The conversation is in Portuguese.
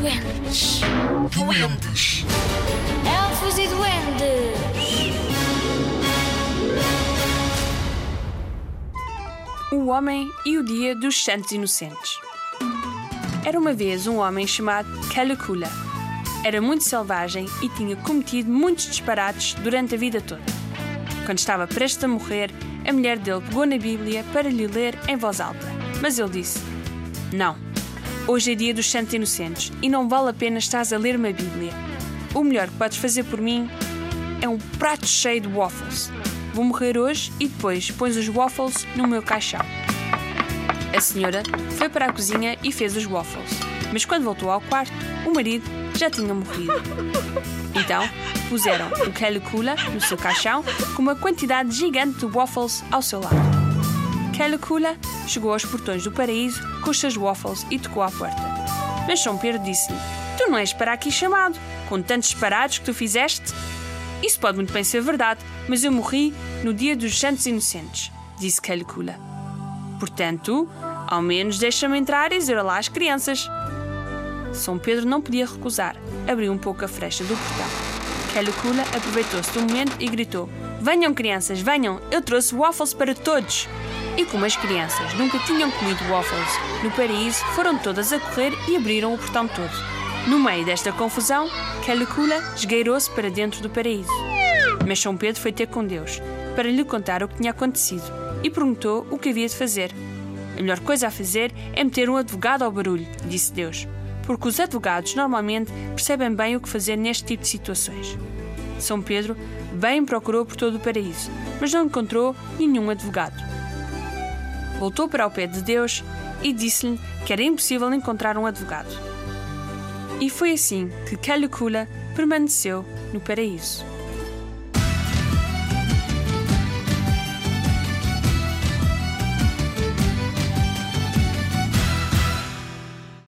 duendes. Duendes. Elfos e duendes. O Homem e o Dia dos Santos Inocentes. Era uma vez um homem chamado Calicula. Era muito selvagem e tinha cometido muitos disparates durante a vida toda. Quando estava prestes a morrer, a mulher dele pegou na Bíblia para lhe ler em voz alta. Mas ele disse: Não, hoje é dia dos Santos Inocentes e não vale a pena estás a ler uma Bíblia. O melhor que podes fazer por mim é um prato cheio de waffles. Vou morrer hoje e depois pões os waffles no meu caixão. A senhora foi para a cozinha e fez os waffles, mas quando voltou ao quarto, o marido já tinha morrido. Então, puseram o Calicula no seu caixão com uma quantidade gigante de waffles ao seu lado. Calicula chegou aos portões do paraíso com os seus waffles e tocou à porta. Mas São Pedro disse-lhe: Tu não és para aqui chamado, com tantos disparados que tu fizeste. Isso pode muito bem ser verdade, mas eu morri no dia dos Santos Inocentes, disse Calicula. Portanto, ao menos deixa-me entrar e dizer olá às crianças. São Pedro não podia recusar. Abriu um pouco a frecha do portão. Calicula aproveitou-se do momento e gritou: Venham, crianças, venham! Eu trouxe waffles para todos! E como as crianças nunca tinham comido waffles no paraíso, foram todas a correr e abriram o portão todo. No meio desta confusão, Calicula esgueirou-se para dentro do paraíso. Mas São Pedro foi ter com Deus para lhe contar o que tinha acontecido e perguntou o que havia de fazer. A melhor coisa a fazer é meter um advogado ao barulho, disse Deus, porque os advogados normalmente percebem bem o que fazer neste tipo de situações. São Pedro bem procurou por todo o paraíso, mas não encontrou nenhum advogado. Voltou para o pé de Deus e disse-lhe que era impossível encontrar um advogado. E foi assim que Calicula permaneceu no paraíso.